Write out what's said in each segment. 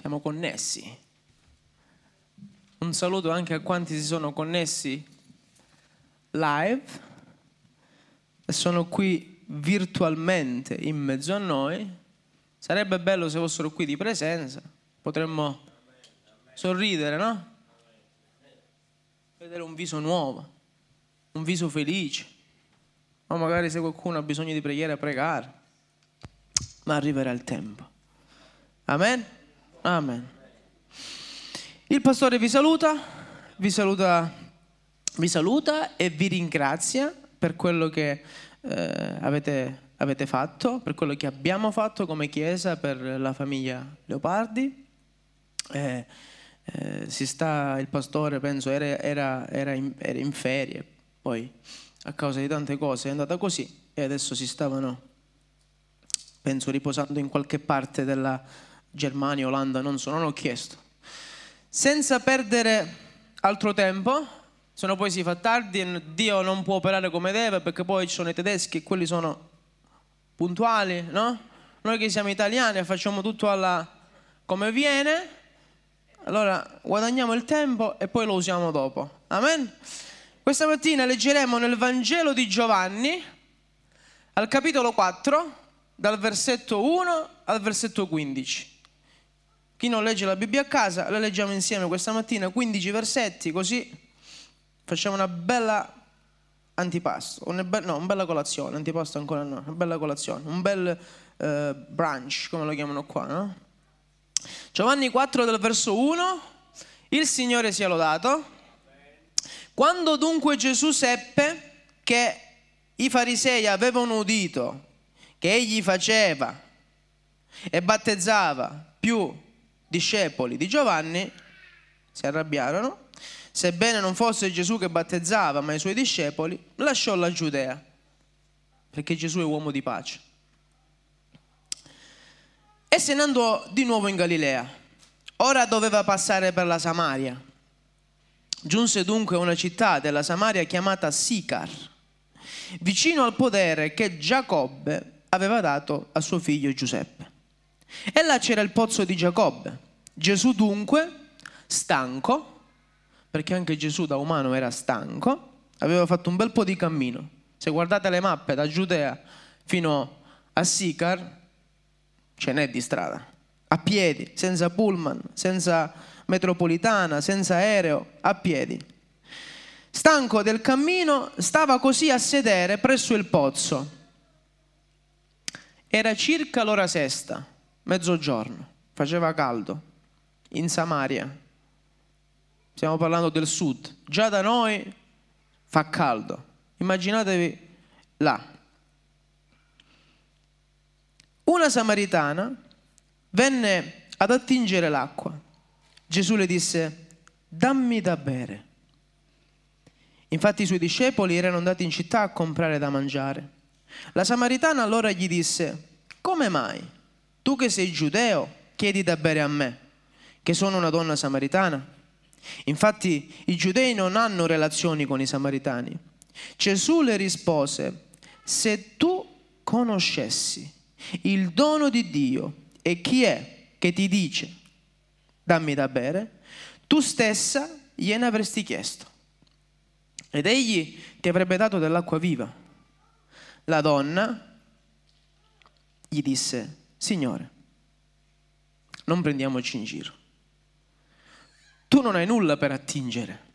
siamo connessi. Un saluto anche a quanti si sono connessi live e sono qui virtualmente in mezzo a noi. Sarebbe bello se fossero qui di presenza, potremmo sorridere, no? Vedere un viso nuovo, un viso felice. O magari se qualcuno ha bisogno di preghiera, pregare. Ma arriverà il tempo. Amen? Amen. Il pastore vi saluta, vi saluta, vi saluta e vi ringrazia per quello che eh, avete, avete fatto, per quello che abbiamo fatto come Chiesa per la famiglia Leopardi. Eh, eh, si sta, il pastore penso era, era, era, in, era, in, ferie, poi a causa di tante cose è andata così e adesso si stavano, penso, riposando in qualche parte della Germania, Olanda, non so, non ho chiesto. Senza perdere altro tempo, se no poi si fa tardi e Dio non può operare come deve perché poi ci sono i tedeschi e quelli sono puntuali, no? Noi che siamo italiani facciamo tutto alla, come viene allora guadagniamo il tempo e poi lo usiamo dopo. Amen? Questa mattina leggeremo nel Vangelo di Giovanni, al capitolo 4, dal versetto 1 al versetto 15. Chi non legge la Bibbia a casa, la leggiamo insieme questa mattina, 15 versetti, così facciamo una bella antipasto, una be- no, una bella colazione, antipasto ancora no, una bella colazione, un bel uh, brunch, come lo chiamano qua, no? Giovanni 4 del verso 1, il Signore sia lodato. Quando dunque Gesù seppe che i farisei avevano udito che egli faceva e battezzava più discepoli di Giovanni, si arrabbiarono. Sebbene non fosse Gesù che battezzava, ma i suoi discepoli, lasciò la Giudea, perché Gesù è uomo di pace e se ne andò di nuovo in Galilea. Ora doveva passare per la Samaria. Giunse dunque a una città della Samaria chiamata Sicar, vicino al podere che Giacobbe aveva dato a suo figlio Giuseppe. E là c'era il pozzo di Giacobbe. Gesù dunque, stanco, perché anche Gesù da umano era stanco, aveva fatto un bel po' di cammino. Se guardate le mappe da Giudea fino a Sicar, ce n'è di strada, a piedi, senza pullman, senza metropolitana, senza aereo, a piedi. Stanco del cammino, stava così a sedere presso il pozzo. Era circa l'ora sesta, mezzogiorno, faceva caldo, in Samaria. Stiamo parlando del sud. Già da noi fa caldo. Immaginatevi là, una samaritana venne ad attingere l'acqua. Gesù le disse, dammi da bere. Infatti i suoi discepoli erano andati in città a comprare da mangiare. La samaritana allora gli disse, come mai? Tu che sei giudeo chiedi da bere a me, che sono una donna samaritana? Infatti i giudei non hanno relazioni con i samaritani. Gesù le rispose, se tu conoscessi il dono di Dio e chi è che ti dice dammi da bere, tu stessa gliene avresti chiesto ed egli ti avrebbe dato dell'acqua viva. La donna gli disse, Signore, non prendiamoci in giro. Tu non hai nulla per attingere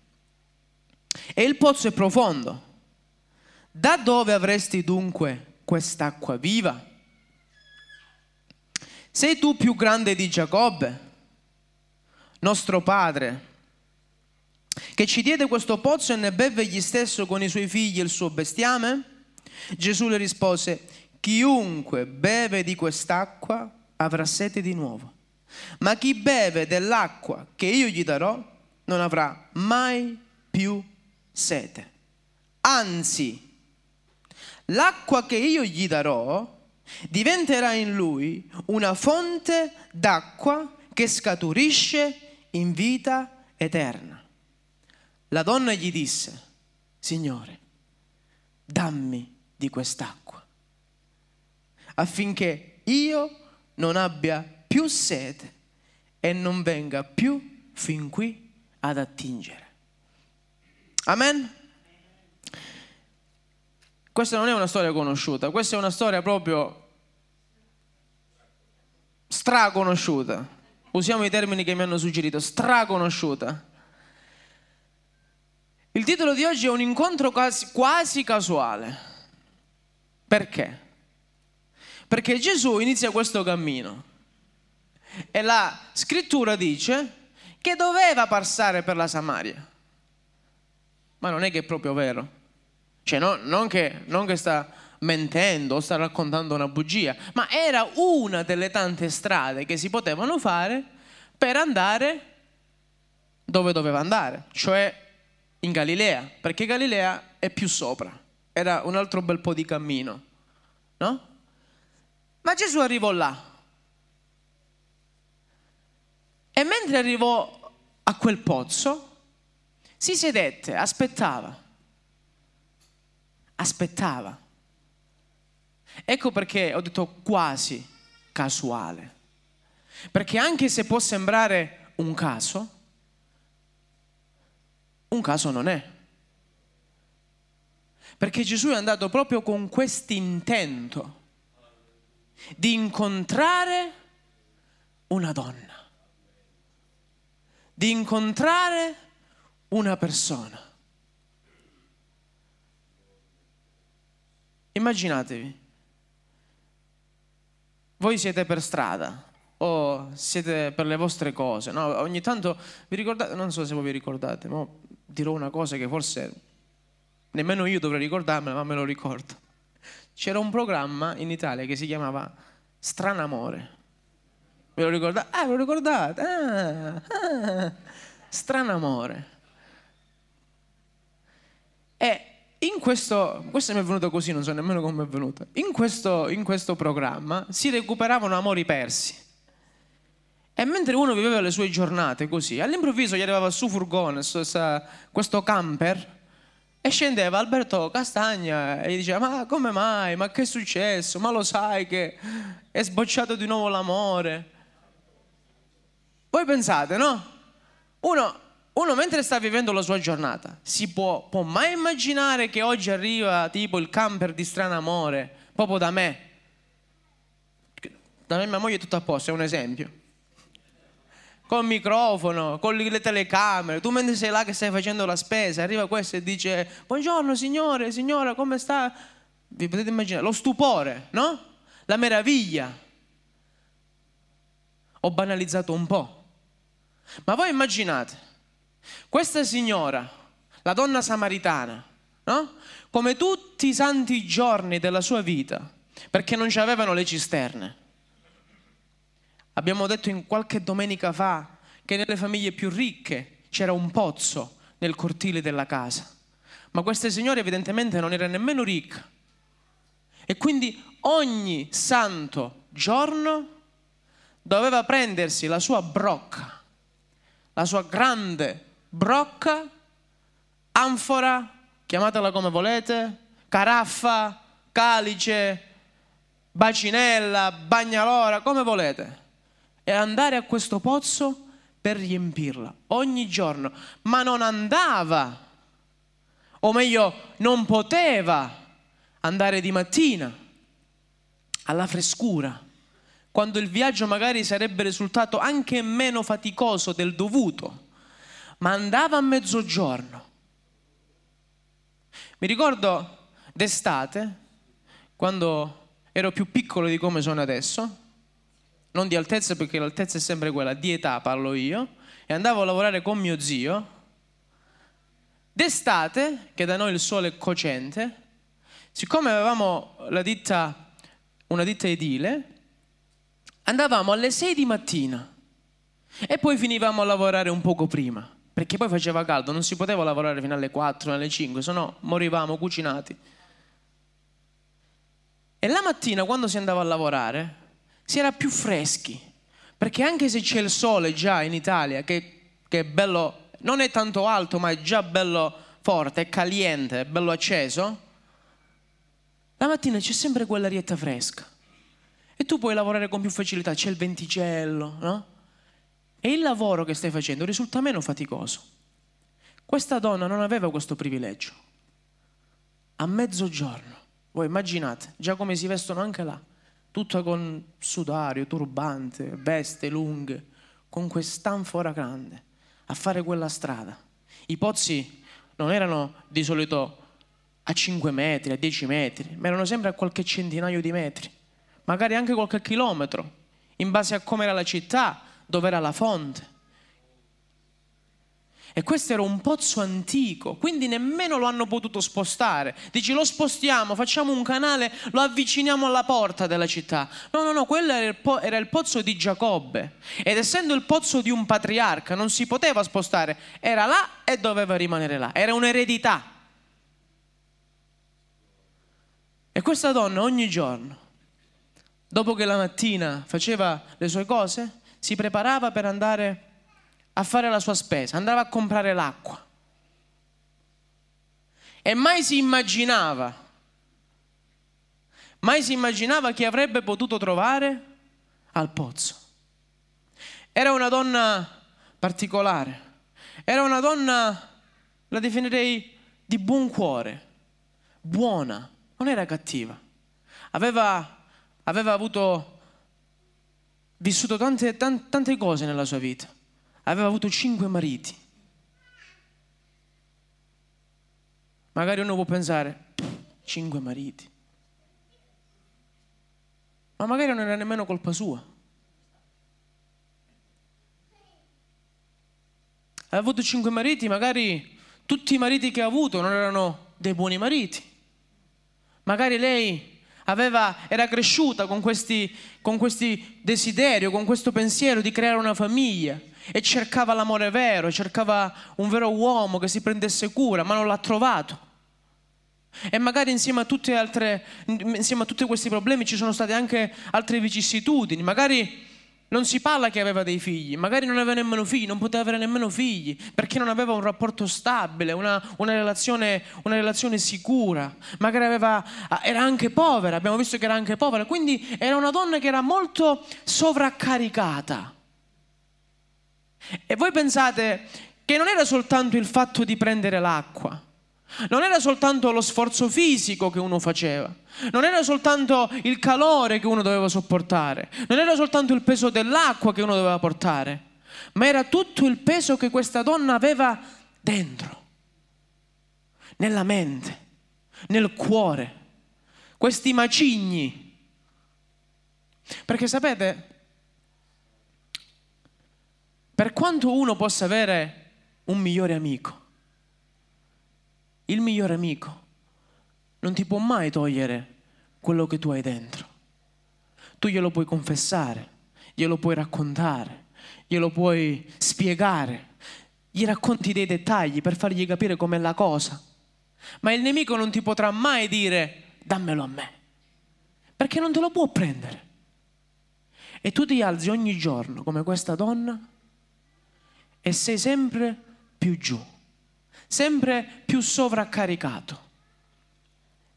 e il pozzo è profondo. Da dove avresti dunque quest'acqua viva? Sei tu più grande di Giacobbe, nostro padre, che ci diede questo pozzo e ne beve egli stesso con i suoi figli il suo bestiame? Gesù le rispose, chiunque beve di quest'acqua avrà sete di nuovo, ma chi beve dell'acqua che io gli darò non avrà mai più sete. Anzi, l'acqua che io gli darò diventerà in lui una fonte d'acqua che scaturisce in vita eterna. La donna gli disse, Signore, dammi di quest'acqua, affinché io non abbia più sete e non venga più fin qui ad attingere. Amen? Questa non è una storia conosciuta, questa è una storia proprio straconosciuta. Usiamo i termini che mi hanno suggerito, straconosciuta. Il titolo di oggi è un incontro quasi, quasi casuale. Perché? Perché Gesù inizia questo cammino e la scrittura dice che doveva passare per la Samaria. Ma non è che è proprio vero. Cioè, no, non, che, non che sta mentendo o sta raccontando una bugia, ma era una delle tante strade che si potevano fare per andare dove doveva andare, cioè in Galilea, perché Galilea è più sopra, era un altro bel po' di cammino, no? Ma Gesù arrivò là. E mentre arrivò a quel pozzo, si sedette, aspettava. Aspettava. Ecco perché ho detto quasi casuale. Perché anche se può sembrare un caso, un caso non è. Perché Gesù è andato proprio con quest'intento di incontrare una donna, di incontrare una persona. Immaginatevi, voi siete per strada o siete per le vostre cose, no? ogni tanto vi ricordate, non so se voi vi ricordate, ma dirò una cosa che forse nemmeno io dovrei ricordarmela, ma me lo ricordo. C'era un programma in Italia che si chiamava Stranamore. Ve lo ricordate? Ah, ve lo ricordate? Ah, ah. Stranamore. E in questo, questo mi è venuto così, non so nemmeno come è venuto. In questo, in questo programma si recuperavano amori persi. E mentre uno viveva le sue giornate così, all'improvviso gli arrivava su furgone, questo camper, e scendeva Alberto Castagna e gli diceva: Ma come mai? Ma che è successo? Ma lo sai che è sbocciato di nuovo l'amore? Voi pensate, no? Uno, uno mentre sta vivendo la sua giornata, si può, può mai immaginare che oggi arriva tipo il camper di strano amore, proprio da me? Da me mia moglie è tutto a posto, è un esempio col microfono, con le telecamere, tu mentre sei là che stai facendo la spesa, arriva questo e dice buongiorno signore, signora, come sta? Vi potete immaginare lo stupore, no? La meraviglia. Ho banalizzato un po'. Ma voi immaginate, questa signora, la donna samaritana, no? Come tutti i santi giorni della sua vita, perché non ci avevano le cisterne Abbiamo detto in qualche domenica fa che nelle famiglie più ricche c'era un pozzo nel cortile della casa, ma questa signora evidentemente non era nemmeno ricca. E quindi ogni santo giorno doveva prendersi la sua brocca, la sua grande brocca, anfora, chiamatela come volete, caraffa, calice, bacinella, bagnalora, come volete e andare a questo pozzo per riempirla ogni giorno, ma non andava, o meglio, non poteva andare di mattina alla frescura, quando il viaggio magari sarebbe risultato anche meno faticoso del dovuto, ma andava a mezzogiorno. Mi ricordo d'estate, quando ero più piccolo di come sono adesso, non di altezza perché l'altezza è sempre quella, di età parlo io, e andavo a lavorare con mio zio. D'estate, che da noi il sole è cocente, siccome avevamo ditta, una ditta edile, andavamo alle 6 di mattina e poi finivamo a lavorare un poco prima, perché poi faceva caldo, non si poteva lavorare fino alle 4, alle 5, se no morivamo cucinati. E la mattina quando si andava a lavorare, si era più freschi, perché anche se c'è il sole già in Italia, che, che è bello, non è tanto alto, ma è già bello forte, è caliente, è bello acceso, la mattina c'è sempre quell'arietta fresca. E tu puoi lavorare con più facilità, c'è il venticello, no? e il lavoro che stai facendo risulta meno faticoso. Questa donna non aveva questo privilegio. A mezzogiorno, voi immaginate già come si vestono anche là, tutta con sudario, turbante, veste lunghe, con quest'anfora grande, a fare quella strada. I pozzi non erano di solito a 5 metri, a 10 metri, ma erano sempre a qualche centinaio di metri, magari anche qualche chilometro, in base a come era la città, dove era la fonte. E questo era un pozzo antico, quindi nemmeno lo hanno potuto spostare. Dici lo spostiamo, facciamo un canale, lo avviciniamo alla porta della città. No, no, no, quello era il, po- era il pozzo di Giacobbe. Ed essendo il pozzo di un patriarca, non si poteva spostare. Era là e doveva rimanere là. Era un'eredità. E questa donna ogni giorno, dopo che la mattina faceva le sue cose, si preparava per andare a fare la sua spesa, andava a comprare l'acqua. E mai si immaginava, mai si immaginava che avrebbe potuto trovare al pozzo. Era una donna particolare, era una donna, la definirei di buon cuore, buona, non era cattiva. Aveva, aveva avuto, vissuto tante, tante, tante cose nella sua vita. Aveva avuto cinque mariti. Magari uno può pensare, cinque mariti. Ma magari non era nemmeno colpa sua. Ha avuto cinque mariti, magari tutti i mariti che ha avuto non erano dei buoni mariti. Magari lei aveva, era cresciuta con questi, con questi desideri, con questo pensiero di creare una famiglia e cercava l'amore vero, cercava un vero uomo che si prendesse cura, ma non l'ha trovato. E magari insieme a, altre, insieme a tutti questi problemi ci sono state anche altre vicissitudini, magari non si parla che aveva dei figli, magari non aveva nemmeno figli, non poteva avere nemmeno figli, perché non aveva un rapporto stabile, una, una, relazione, una relazione, sicura, magari aveva, era anche povera, abbiamo visto che era anche povera, quindi era una donna che era molto sovraccaricata. E voi pensate che non era soltanto il fatto di prendere l'acqua, non era soltanto lo sforzo fisico che uno faceva, non era soltanto il calore che uno doveva sopportare, non era soltanto il peso dell'acqua che uno doveva portare, ma era tutto il peso che questa donna aveva dentro, nella mente, nel cuore, questi macigni. Perché sapete, per quanto uno possa avere un migliore amico, il migliore amico non ti può mai togliere quello che tu hai dentro. Tu glielo puoi confessare, glielo puoi raccontare, glielo puoi spiegare, gli racconti dei dettagli per fargli capire com'è la cosa. Ma il nemico non ti potrà mai dire dammelo a me, perché non te lo può prendere. E tu ti alzi ogni giorno come questa donna e sei sempre più giù, sempre più sovraccaricato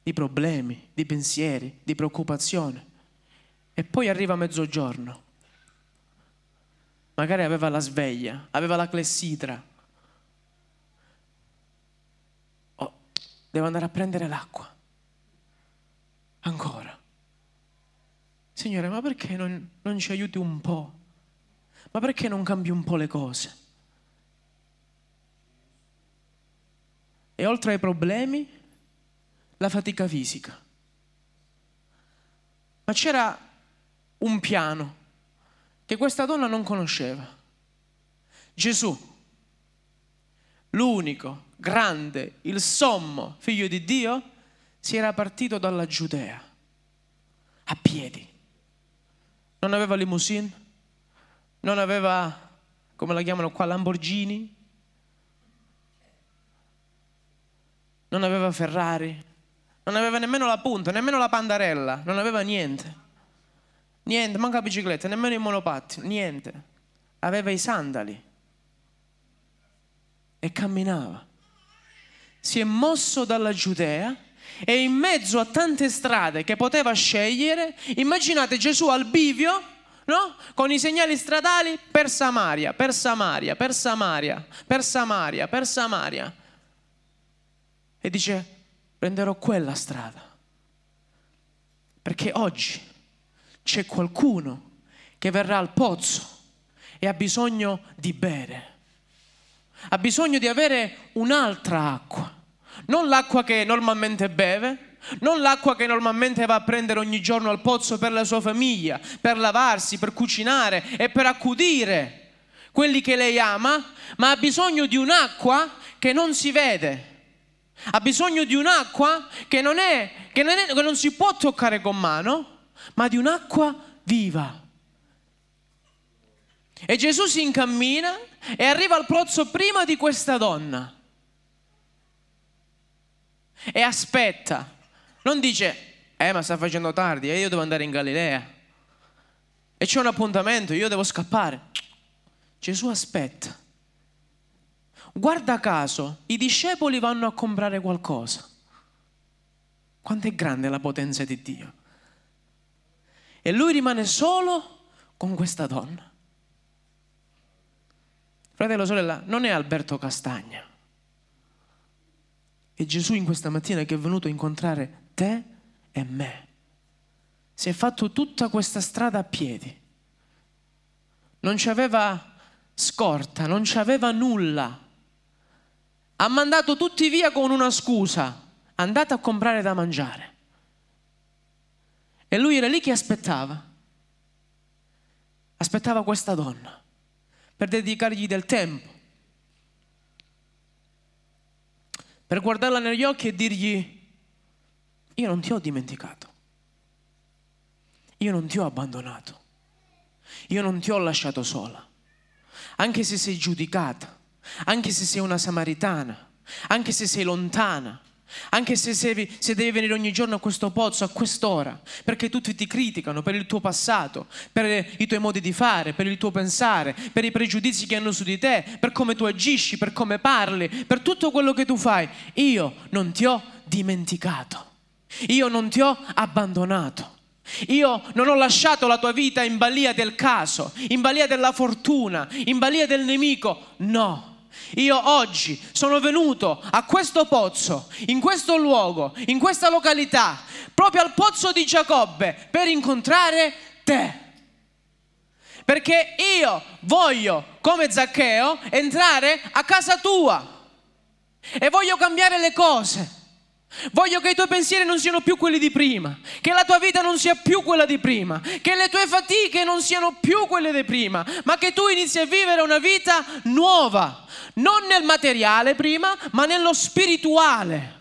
di problemi, di pensieri, di preoccupazione. E poi arriva mezzogiorno. Magari aveva la sveglia, aveva la clessidra. Oh, devo andare a prendere l'acqua. Ancora. Signore, ma perché non, non ci aiuti un po'? Ma perché non cambi un po' le cose? E oltre ai problemi, la fatica fisica. Ma c'era un piano che questa donna non conosceva. Gesù, l'unico, grande, il sommo figlio di Dio, si era partito dalla Giudea a piedi. Non aveva limousine, non aveva, come la chiamano qua, Lamborghini, non aveva Ferrari, non aveva nemmeno la punta, nemmeno la pandarella, non aveva niente. Niente, manca bicicletta, nemmeno il monopattino, niente. Aveva i sandali e camminava. Si è mosso dalla Giudea e in mezzo a tante strade che poteva scegliere, immaginate Gesù al bivio, no? Con i segnali stradali per Samaria, per Samaria, per Samaria, per Samaria, per Samaria. E dice, prenderò quella strada. Perché oggi c'è qualcuno che verrà al pozzo e ha bisogno di bere. Ha bisogno di avere un'altra acqua. Non l'acqua che normalmente beve, non l'acqua che normalmente va a prendere ogni giorno al pozzo per la sua famiglia, per lavarsi, per cucinare e per accudire quelli che lei ama, ma ha bisogno di un'acqua che non si vede. Ha bisogno di un'acqua che non, è, che non, è, che non si può toccare con mano, ma di un'acqua viva. E Gesù si incammina e arriva al pozzo prima di questa donna. E aspetta. Non dice, eh ma sta facendo tardi, eh, io devo andare in Galilea. E c'è un appuntamento, io devo scappare. Gesù aspetta. Guarda caso, i discepoli vanno a comprare qualcosa. Quanto è grande la potenza di Dio. E lui rimane solo con questa donna. Fratello, sorella, non è Alberto Castagna. È Gesù in questa mattina che è venuto a incontrare te e me. Si è fatto tutta questa strada a piedi. Non ci aveva scorta, non ci aveva nulla. Ha mandato tutti via con una scusa. Andate a comprare da mangiare. E lui era lì che aspettava. Aspettava questa donna per dedicargli del tempo, per guardarla negli occhi e dirgli, io non ti ho dimenticato, io non ti ho abbandonato, io non ti ho lasciato sola, anche se sei giudicata, anche se sei una samaritana, anche se sei lontana, anche se, se, se, devi venire ogni giorno a questo pozzo, a quest'ora, perché tutti ti criticano per il tuo passato, per i tuoi modi di fare, per il tuo pensare, per i pregiudizi che hanno su di te, per come tu agisci, per come parli, per tutto quello che tu fai. Io non ti ho dimenticato, io non ti ho abbandonato. Io non ho lasciato la tua vita in balia del caso, in balia della fortuna, in balia del nemico. No, io oggi sono venuto a questo pozzo, in questo luogo, in questa località, proprio al pozzo di Giacobbe, per incontrare te. Perché io voglio, come Zaccheo, entrare a casa tua e voglio cambiare le cose. Voglio che i tuoi pensieri non siano più quelli di prima, che la tua vita non sia più quella di prima, che le tue fatiche non siano più quelle di prima, ma che tu inizi a vivere una vita nuova, non nel materiale prima, ma nello spirituale.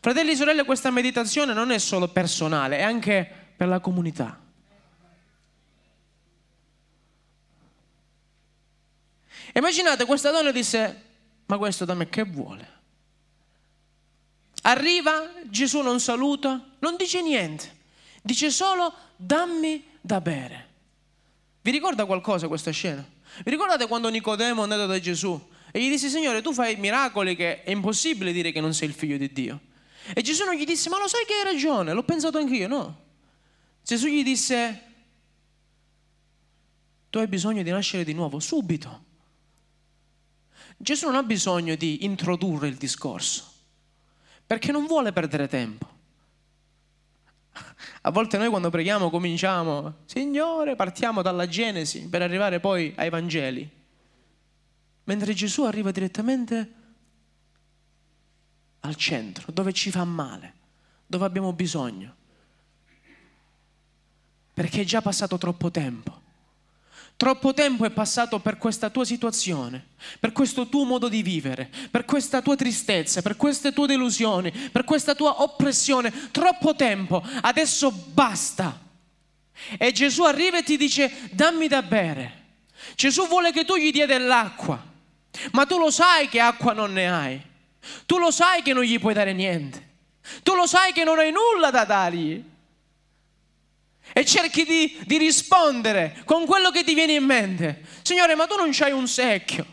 Fratelli e sorelle, questa meditazione non è solo personale, è anche per la comunità. Immaginate, questa donna disse, ma questo da me che vuole? Arriva, Gesù non saluta, non dice niente, dice solo dammi da bere. Vi ricorda qualcosa questa scena? Vi ricordate quando Nicodemo è andato da Gesù e gli disse Signore tu fai miracoli che è impossibile dire che non sei il figlio di Dio? E Gesù non gli disse ma lo sai che hai ragione, l'ho pensato anch'io, no? Gesù gli disse tu hai bisogno di nascere di nuovo, subito. Gesù non ha bisogno di introdurre il discorso perché non vuole perdere tempo. A volte noi quando preghiamo cominciamo, Signore, partiamo dalla Genesi per arrivare poi ai Vangeli, mentre Gesù arriva direttamente al centro, dove ci fa male, dove abbiamo bisogno, perché è già passato troppo tempo. Troppo tempo è passato per questa tua situazione, per questo tuo modo di vivere, per questa tua tristezza, per queste tue delusioni, per questa tua oppressione. Troppo tempo, adesso basta. E Gesù arriva e ti dice dammi da bere. Gesù vuole che tu gli dia dell'acqua, ma tu lo sai che acqua non ne hai. Tu lo sai che non gli puoi dare niente. Tu lo sai che non hai nulla da dargli e cerchi di, di, rispondere con quello che ti viene in mente. Signore, ma tu non c'hai un secchio,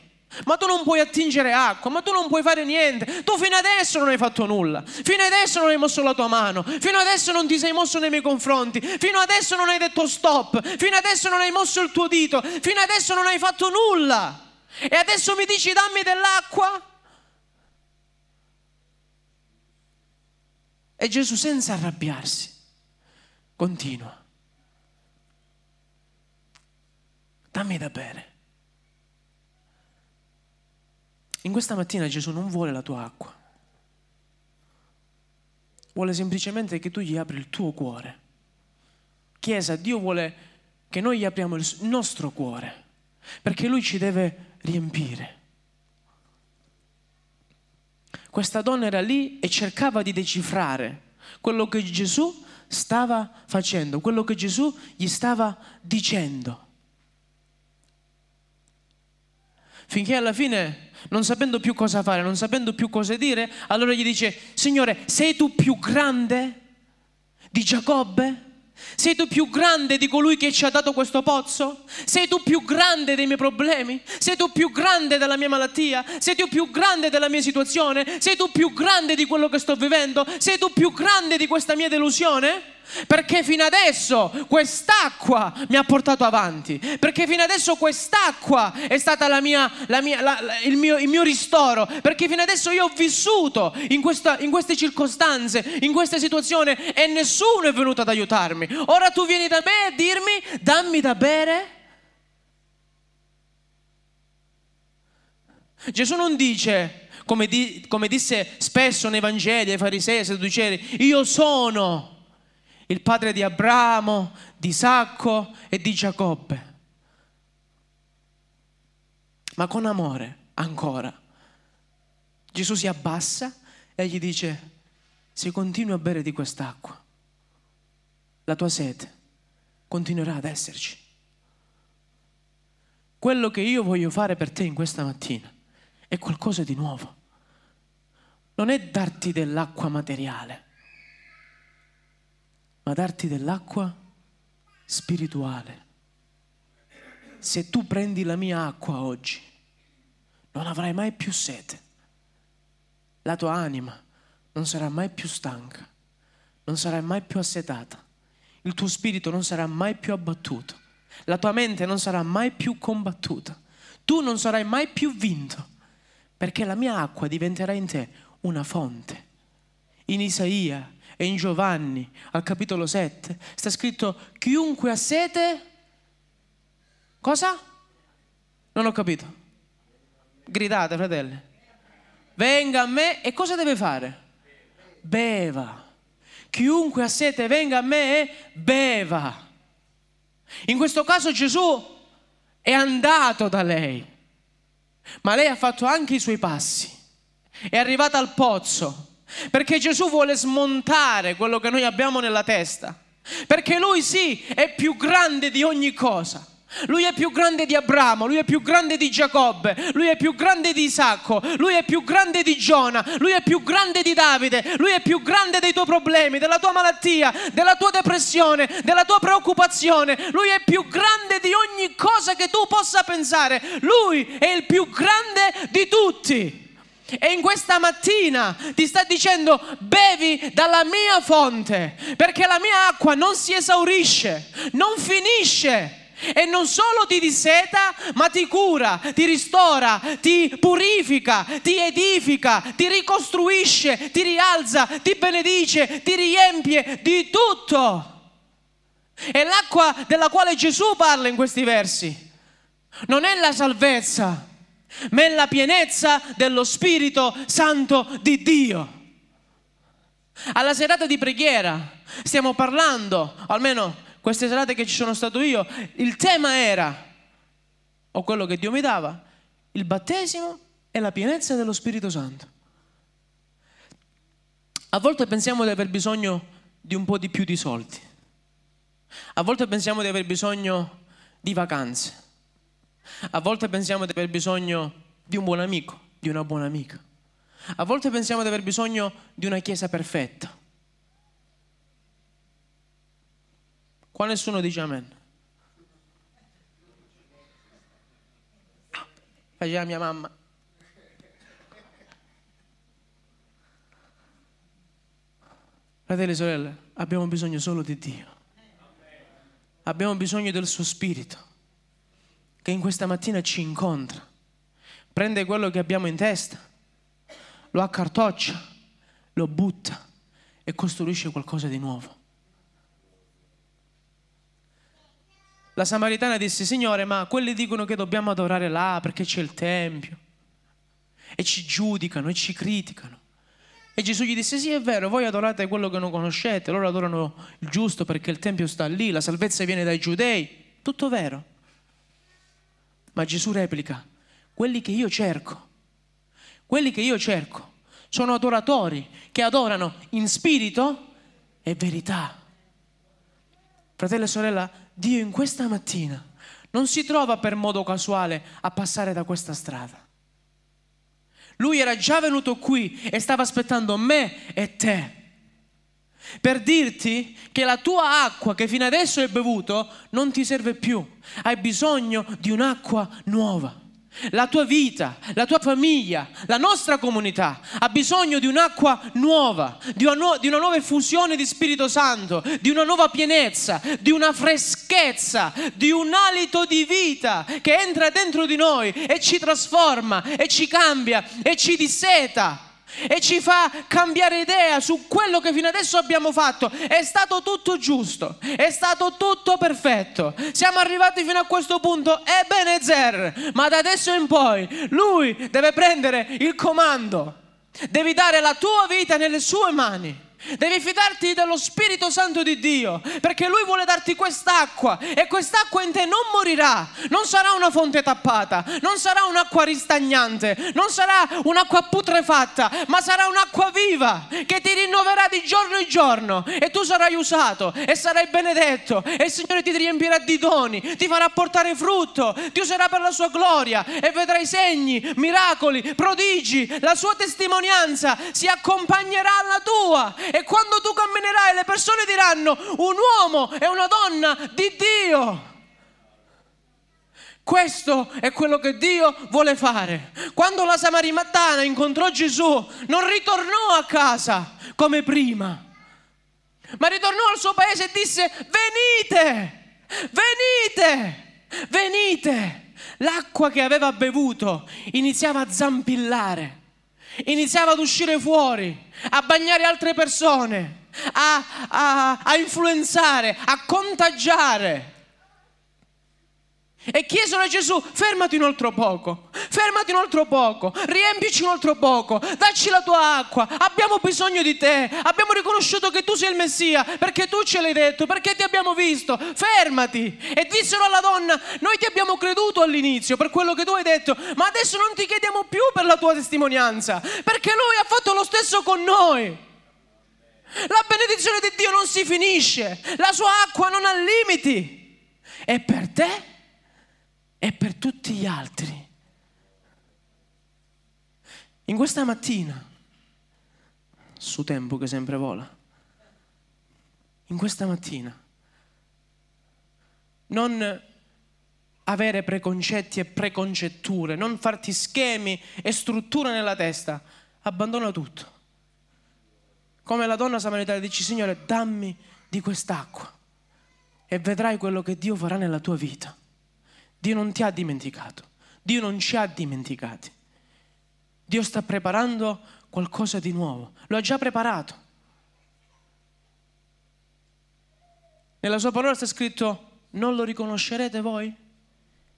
Ma tu non puoi attingere acqua, ma tu non puoi fare niente. Tu fino adesso non hai fatto nulla. Fino adesso non hai mosso la tua mano. Fino adesso non ti sei mosso nei miei confronti. Fino adesso non hai detto stop. Fino adesso non hai mosso il tuo dito. Fino adesso non hai fatto nulla. E adesso mi dici dammi dell'acqua? E Gesù senza arrabbiarsi continua. Dammi da bere. In questa mattina Gesù non vuole la tua acqua, vuole semplicemente che tu gli apri il tuo cuore. Chiesa, Dio vuole che noi gli apriamo il nostro cuore, perché Lui ci deve riempire. Questa donna era lì e cercava di decifrare quello che Gesù stava facendo, quello che Gesù gli stava dicendo. Finché alla fine, non sapendo più cosa fare, non sapendo più cosa dire, allora gli dice, Signore, sei tu più grande di Giacobbe? Sei tu più grande di colui che ci ha dato questo pozzo? Sei tu più grande dei miei problemi? Sei tu più grande della mia malattia? Sei tu più grande della mia situazione? Sei tu più grande di quello che sto vivendo? Sei tu più grande di questa mia delusione? Perché fino adesso quest'acqua mi ha portato avanti, perché fino adesso quest'acqua è stata la mia, la mia, la, il, mio, il, mio, ristoro, perché fino adesso io ho vissuto in, questa, in queste circostanze, in questa situazione e nessuno è venuto ad aiutarmi. Ora tu vieni da me a dirmi dammi da bere? Gesù non dice, come, di, come disse spesso nei Vangeli ai farisei e ai sadducei, io sono il padre di Abramo, di Isacco e di Giacobbe. Ma con amore, ancora. Gesù si abbassa e gli dice, se continui a bere di quest'acqua, la tua sete continuerà ad esserci. Quello che io voglio fare per te in questa mattina è qualcosa di nuovo. Non è darti dell'acqua materiale, ma darti dell'acqua spirituale. Se tu prendi la mia acqua oggi, non avrai mai più sete. La tua anima non sarà mai più stanca, non sarai mai più assetata. Il tuo spirito non sarà mai più abbattuto. La tua mente non sarà mai più combattuta. Tu non sarai mai più vinto, perché la mia acqua diventerà in te una fonte. In Isaia e in Giovanni al capitolo 7 sta scritto chiunque ha sete, cosa? Non ho capito. Gridate, fratelli. Venga a me e cosa deve fare? Beva. Chiunque ha sete venga a me e beva. In questo caso Gesù è andato da lei, ma lei ha fatto anche i suoi passi. È arrivata al pozzo perché Gesù vuole smontare quello che noi abbiamo nella testa. Perché lui sì è più grande di ogni cosa. Lui è più grande di Abramo, lui è più grande di Giacobbe, lui è più grande di Isacco, lui è più grande di Giona, lui è più grande di Davide, lui è più grande dei tuoi problemi, della tua malattia, della tua depressione, della tua preoccupazione. Lui è più grande di ogni cosa che tu possa pensare. Lui è il più grande di tutti. E in questa mattina ti sta dicendo bevi dalla mia fonte, perché la mia acqua non si esaurisce, non finisce. E non solo ti disseta, ma ti cura, ti ristora, ti purifica, ti edifica, ti ricostruisce, ti rialza, ti benedice, ti riempie di tutto. E l'acqua della quale Gesù parla in questi versi non è la salvezza, ma è la pienezza dello Spirito Santo di Dio. Alla serata di preghiera stiamo parlando, almeno queste serate che ci sono stato io, il tema era, o quello che Dio mi dava, il battesimo e la pienezza dello Spirito Santo. A volte pensiamo di aver bisogno di un po' di più di soldi. A volte pensiamo di aver bisogno di vacanze. A volte pensiamo di aver bisogno di un buon amico, di una buona amica. A volte pensiamo di aver bisogno di una chiesa perfetta. Qua nessuno dice amen. faceva mia mamma. Fratelli e sorelle, abbiamo bisogno solo di Dio. Abbiamo bisogno del suo spirito che in questa mattina ci incontra, prende quello che abbiamo in testa, lo accartoccia, lo butta e costruisce qualcosa di nuovo. La Samaritana disse, Signore, ma quelli dicono che dobbiamo adorare là perché c'è il Tempio e ci giudicano e ci criticano. E Gesù gli disse, sì è vero, voi adorate quello che non conoscete, loro adorano il giusto perché il Tempio sta lì, la salvezza viene dai giudei, tutto vero. Ma Gesù replica, quelli che io cerco, quelli che io cerco, sono adoratori che adorano in spirito e verità. Fratello e sorella, Dio in questa mattina non si trova per modo casuale a passare da questa strada. Lui era già venuto qui e stava aspettando me e te per dirti che la tua acqua che fino adesso hai bevuto non ti serve più. Hai bisogno di un'acqua nuova. La tua vita, la tua famiglia, la nostra comunità ha bisogno di un'acqua nuova, di una, nu- di una, nuova effusione di Spirito Santo, di una nuova pienezza, di una freschezza, di un alito di vita che entra dentro di noi e ci trasforma e ci cambia e ci disseta e ci fa cambiare idea su quello che fino adesso abbiamo fatto. È stato tutto giusto, è stato tutto perfetto. Siamo arrivati fino a questo punto, Ebenezer, ma da adesso in poi lui deve prendere il comando, devi dare la tua vita nelle sue mani. Devi fidarti dello Spirito Santo di Dio, perché Lui vuole darti quest'acqua e quest'acqua in te non morirà, non sarà una fonte tappata, non sarà un'acqua ristagnante, non sarà un'acqua putrefatta, ma sarà un'acqua viva che ti rinnoverà di giorno in giorno. E tu sarai usato e sarai benedetto e il Signore ti riempirà di doni, ti farà portare frutto, ti userà per la sua gloria e vedrai segni, miracoli, prodigi, la sua testimonianza si accompagnerà alla tua e quando tu camminerai le persone diranno un uomo e una donna di Dio. Questo è quello che Dio vuole fare. Quando la Samaritana incontrò Gesù, non ritornò a casa come prima, ma ritornò al suo paese e disse, venite, venite, venite. L'acqua che aveva bevuto iniziava a zampillare iniziava ad uscire fuori, a bagnare altre persone, a, a, a influenzare, a contagiare. E chiesero a Gesù, fermati un altro poco, fermati un altro poco, riempici un altro poco, dacci la tua acqua, abbiamo bisogno di te, abbiamo riconosciuto che tu sei il Messia, perché tu ce l'hai detto, perché ti abbiamo visto, fermati. E dissero alla donna, noi ti abbiamo creduto all'inizio per quello che tu hai detto, ma adesso non ti chiediamo più per la tua testimonianza, perché lui ha fatto lo stesso con noi. La benedizione di Dio non si finisce, la sua acqua non ha limiti. E per te? E per tutti gli altri. In questa mattina, su tempo che sempre vola, in questa mattina, non avere preconcetti e preconcetture, non farti schemi e strutture nella testa, abbandona tutto. Come la donna samaritana dice, Signore, dammi di quest'acqua e vedrai quello che Dio farà nella tua vita. Dio non ti ha dimenticato, Dio non ci ha dimenticati. Dio sta preparando qualcosa di nuovo, lo ha già preparato. Nella sua parola sta scritto, non lo riconoscerete voi?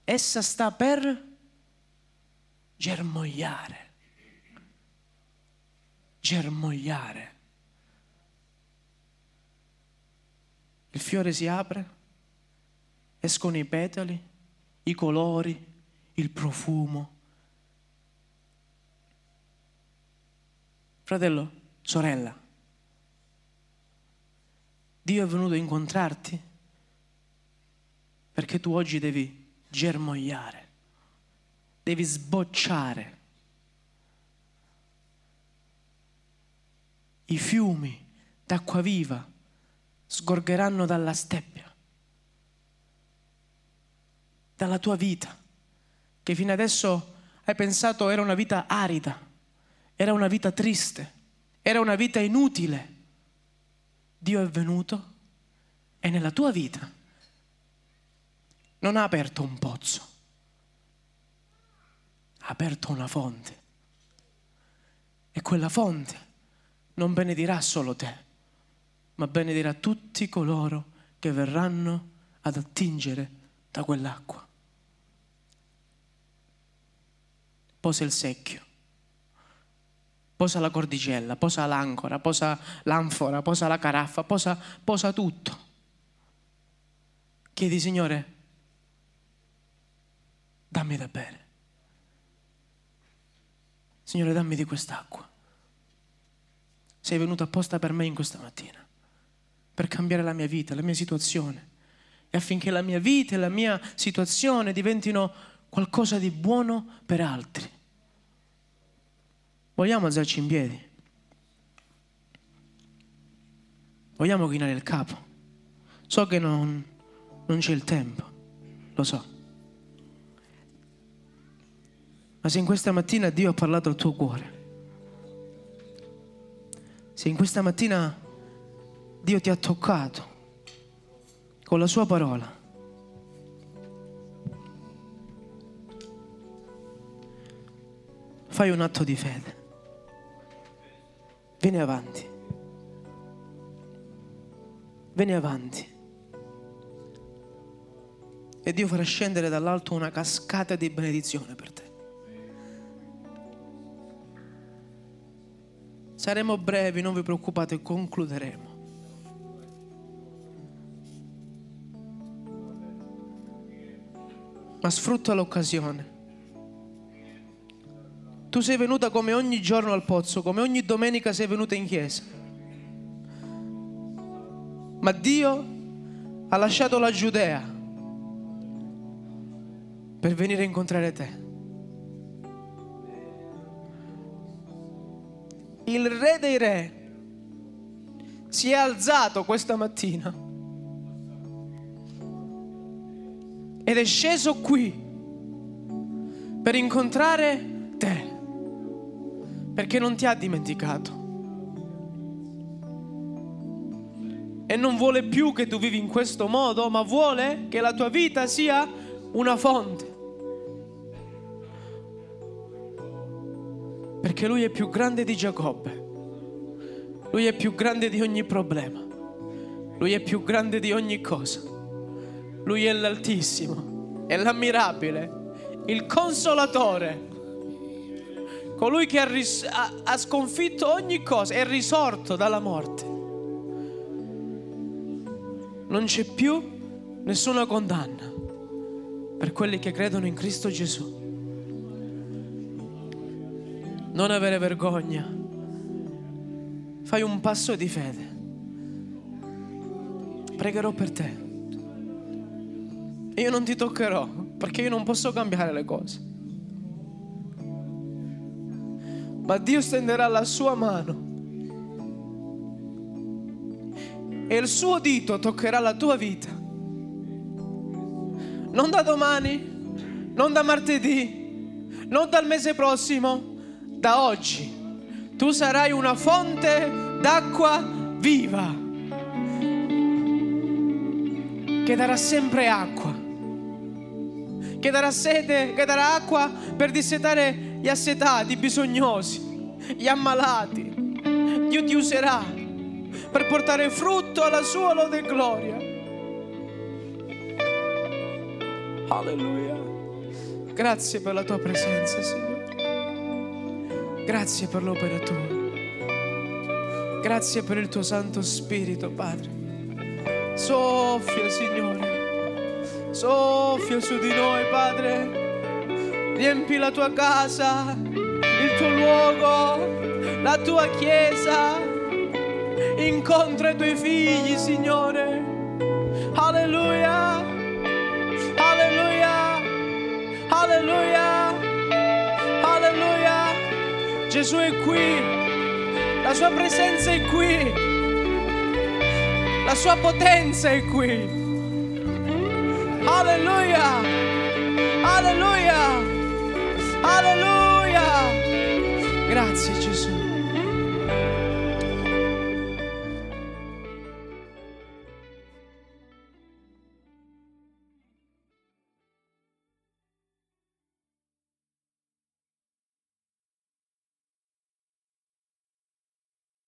Essa sta per germogliare. Germogliare. Il fiore si apre, escono i petali, i colori, il profumo. Fratello, sorella, Dio è venuto a incontrarti perché tu oggi devi germogliare, devi sbocciare. I fiumi d'acqua viva sgorgeranno dalla steppia dalla tua vita, che fino adesso hai pensato era una vita arida, era una vita triste, era una vita inutile. Dio è venuto e nella tua vita non ha aperto un pozzo, ha aperto una fonte. E quella fonte non benedirà solo te, ma benedirà tutti coloro che verranno ad attingere da quell'acqua. Posa il secchio, posa la cordicella, posa l'ancora, posa l'anfora, posa la caraffa, posa, posa tutto. Chiedi, Signore, dammi da bere. Signore, dammi di quest'acqua. Sei venuto apposta per me in questa mattina, per cambiare la mia vita, la mia situazione, e affinché la mia vita e la mia situazione diventino qualcosa di buono per altri. Vogliamo alzarci in piedi? Vogliamo chinare il capo? So che non, non c'è il tempo, lo so. Ma se in questa mattina Dio ha parlato al tuo cuore, se in questa mattina Dio ti ha toccato con la sua parola, fai un atto di fede. Vieni avanti. Vieni avanti. E Dio farà scendere dall'alto una cascata di benedizione per te. Saremo brevi, non vi preoccupate, concluderemo. Ma sfrutta l'occasione. Tu sei venuta come ogni giorno al pozzo, come ogni domenica sei venuta in chiesa. Ma Dio ha lasciato la Giudea per venire a incontrare te. il re dei re si è alzato questa mattina ed è sceso qui per incontrare te, perché non ti ha dimenticato. E non vuole più che tu vivi in questo modo, ma vuole che la tua vita sia una fonte. Perché Lui è più grande di Giacobbe. Lui è più grande di ogni problema. Lui è più grande di ogni cosa. Lui è l'Altissimo, è l'ammirabile, il consolatore, colui che ha, ris- ha, ha sconfitto ogni cosa, è risorto dalla morte. Non c'è più nessuna condanna per quelli che credono in Cristo Gesù non avere vergogna. Fai un passo di fede. Pregherò per te. Io non ti toccherò perché io non posso cambiare le cose. Ma Dio stenderà la sua mano e il suo dito toccherà la tua vita. Non da domani, non da martedì, non dal mese prossimo, da oggi tu sarai una fonte d'acqua viva che darà sempre acqua, che darà sete, che darà acqua per dissetare gli assetati, i bisognosi, gli ammalati. Dio ti userà per portare frutto alla sua lode e gloria. Alleluia. Grazie per la tua presenza, Signore. Grazie per l'opera tua. Grazie per il tuo Santo Spirito, Padre. Soffia, Signore. Soffia su di noi, Padre. Riempi la tua casa, il tuo luogo, la tua chiesa. Incontra i tuoi figli, Signore. Alleluia. Alleluia. Alleluia. Gesù è qui, la sua presenza è qui, la sua potenza è qui. Alleluia, alleluia, Alleluia. Grazie Gesù.